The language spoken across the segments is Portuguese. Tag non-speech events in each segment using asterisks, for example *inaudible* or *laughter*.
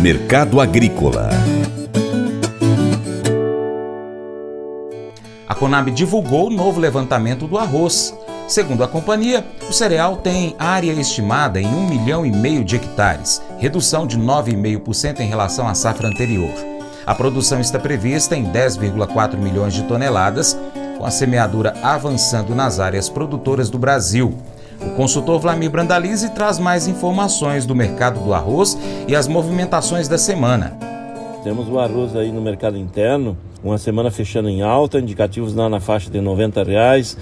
Mercado Agrícola. A Conab divulgou o novo levantamento do arroz. Segundo a companhia, o cereal tem área estimada em 1 milhão e meio de hectares, redução de 9,5% em relação à safra anterior. A produção está prevista em 10,4 milhões de toneladas, com a semeadura avançando nas áreas produtoras do Brasil. O consultor Vlamir Brandalize traz mais informações do mercado do arroz e as movimentações da semana. Temos o arroz aí no mercado interno, uma semana fechando em alta, indicativos lá na faixa de 90 reais,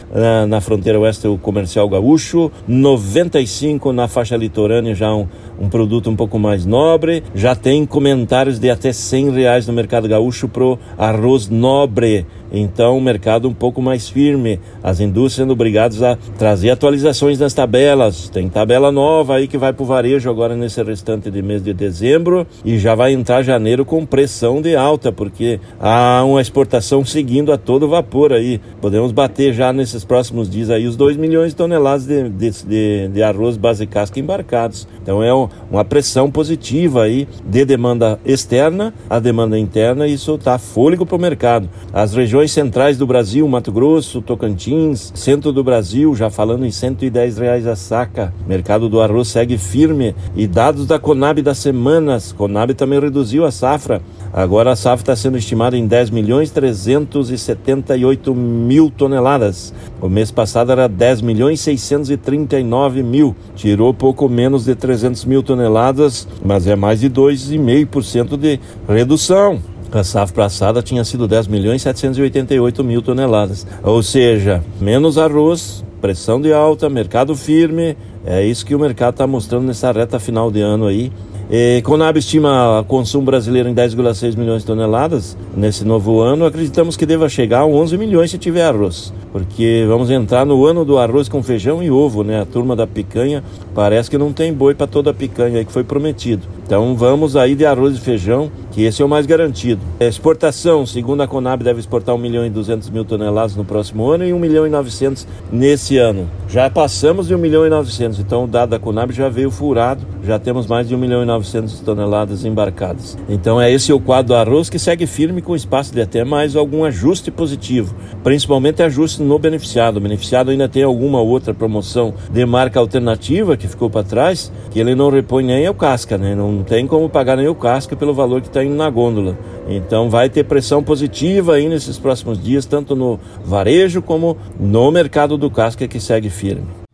na fronteira oeste o comercial gaúcho, 95 na faixa litorânea já um, um produto um pouco mais nobre, já tem comentários de até 100 reais no mercado gaúcho pro arroz nobre, então, o mercado um pouco mais firme, as indústrias sendo obrigadas a trazer atualizações das tabelas. Tem tabela nova aí que vai para o varejo agora nesse restante de mês de dezembro e já vai entrar janeiro com pressão de alta, porque há uma exportação seguindo a todo vapor aí. Podemos bater já nesses próximos dias aí os 2 milhões de toneladas de, de, de, de arroz base casca embarcados. Então é um, uma pressão positiva aí de demanda externa a demanda interna e isso dá fôlego para o mercado. As regiões regiões centrais do Brasil, Mato Grosso, Tocantins, centro do Brasil, já falando em 110 reais a saca. Mercado do arroz segue firme e dados da Conab das semanas, Conab também reduziu a safra. Agora a safra está sendo estimada em 10 milhões 378 mil toneladas. O mês passado era 10 milhões 639 mil. Tirou pouco menos de 300 mil toneladas, mas é mais de 2,5% de redução. A safra passada tinha sido 10 milhões 788 mil toneladas. Ou seja, menos arroz, pressão de alta, mercado firme. É isso que o mercado está mostrando nessa reta final de ano aí. E, Conab estima o consumo brasileiro em 10,6 milhões de toneladas nesse novo ano. Acreditamos que deva chegar a 11 milhões se tiver arroz, porque vamos entrar no ano do arroz com feijão e ovo, né? A turma da picanha parece que não tem boi para toda a picanha que foi prometido. Então vamos aí de arroz e feijão, que esse é o mais garantido. Exportação, segundo a Conab, deve exportar 1 milhão e 200 mil toneladas no próximo ano e 1 milhão e 900 nesse ano. Já passamos de 1 milhão e 900, então o dado da Conab já veio furado, já temos mais de 1 milhão e 900 toneladas embarcadas. Então é esse o quadro do arroz que segue firme com espaço de até mais algum ajuste positivo, principalmente ajuste no beneficiado. O beneficiado ainda tem alguma outra promoção de marca alternativa que ficou para trás, que ele não repõe nem o casca, né? Não tem como pagar nem o casca pelo valor que está na gôndola. Então vai ter pressão positiva aí nesses próximos dias, tanto no varejo como no mercado do casca que segue firme.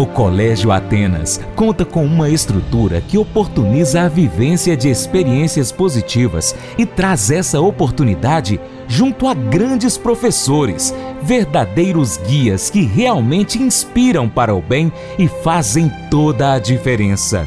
O Colégio Atenas conta com uma estrutura que oportuniza a vivência de experiências positivas e traz essa oportunidade junto a grandes professores, verdadeiros guias que realmente inspiram para o bem e fazem toda a diferença.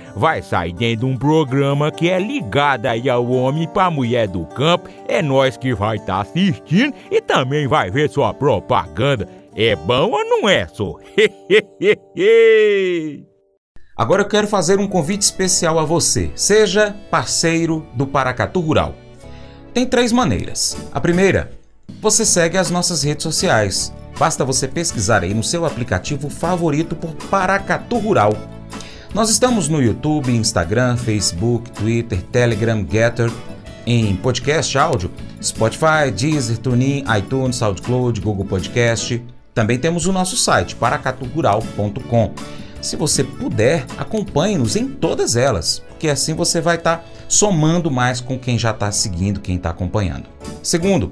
vai sair dentro de um programa que é ligado aí ao homem para mulher do campo. É nós que vai estar tá assistindo e também vai ver sua propaganda. É bom ou não é, só? *laughs* Agora eu quero fazer um convite especial a você. Seja parceiro do Paracatu Rural. Tem três maneiras. A primeira, você segue as nossas redes sociais. Basta você pesquisar aí no seu aplicativo favorito por Paracatu Rural. Nós estamos no YouTube, Instagram, Facebook, Twitter, Telegram, Getter, em podcast áudio, Spotify, Deezer, TuneIn, iTunes, SoundCloud, Google Podcast. Também temos o nosso site, paracatugural.com. Se você puder, acompanhe-nos em todas elas, porque assim você vai estar tá somando mais com quem já está seguindo, quem está acompanhando. Segundo,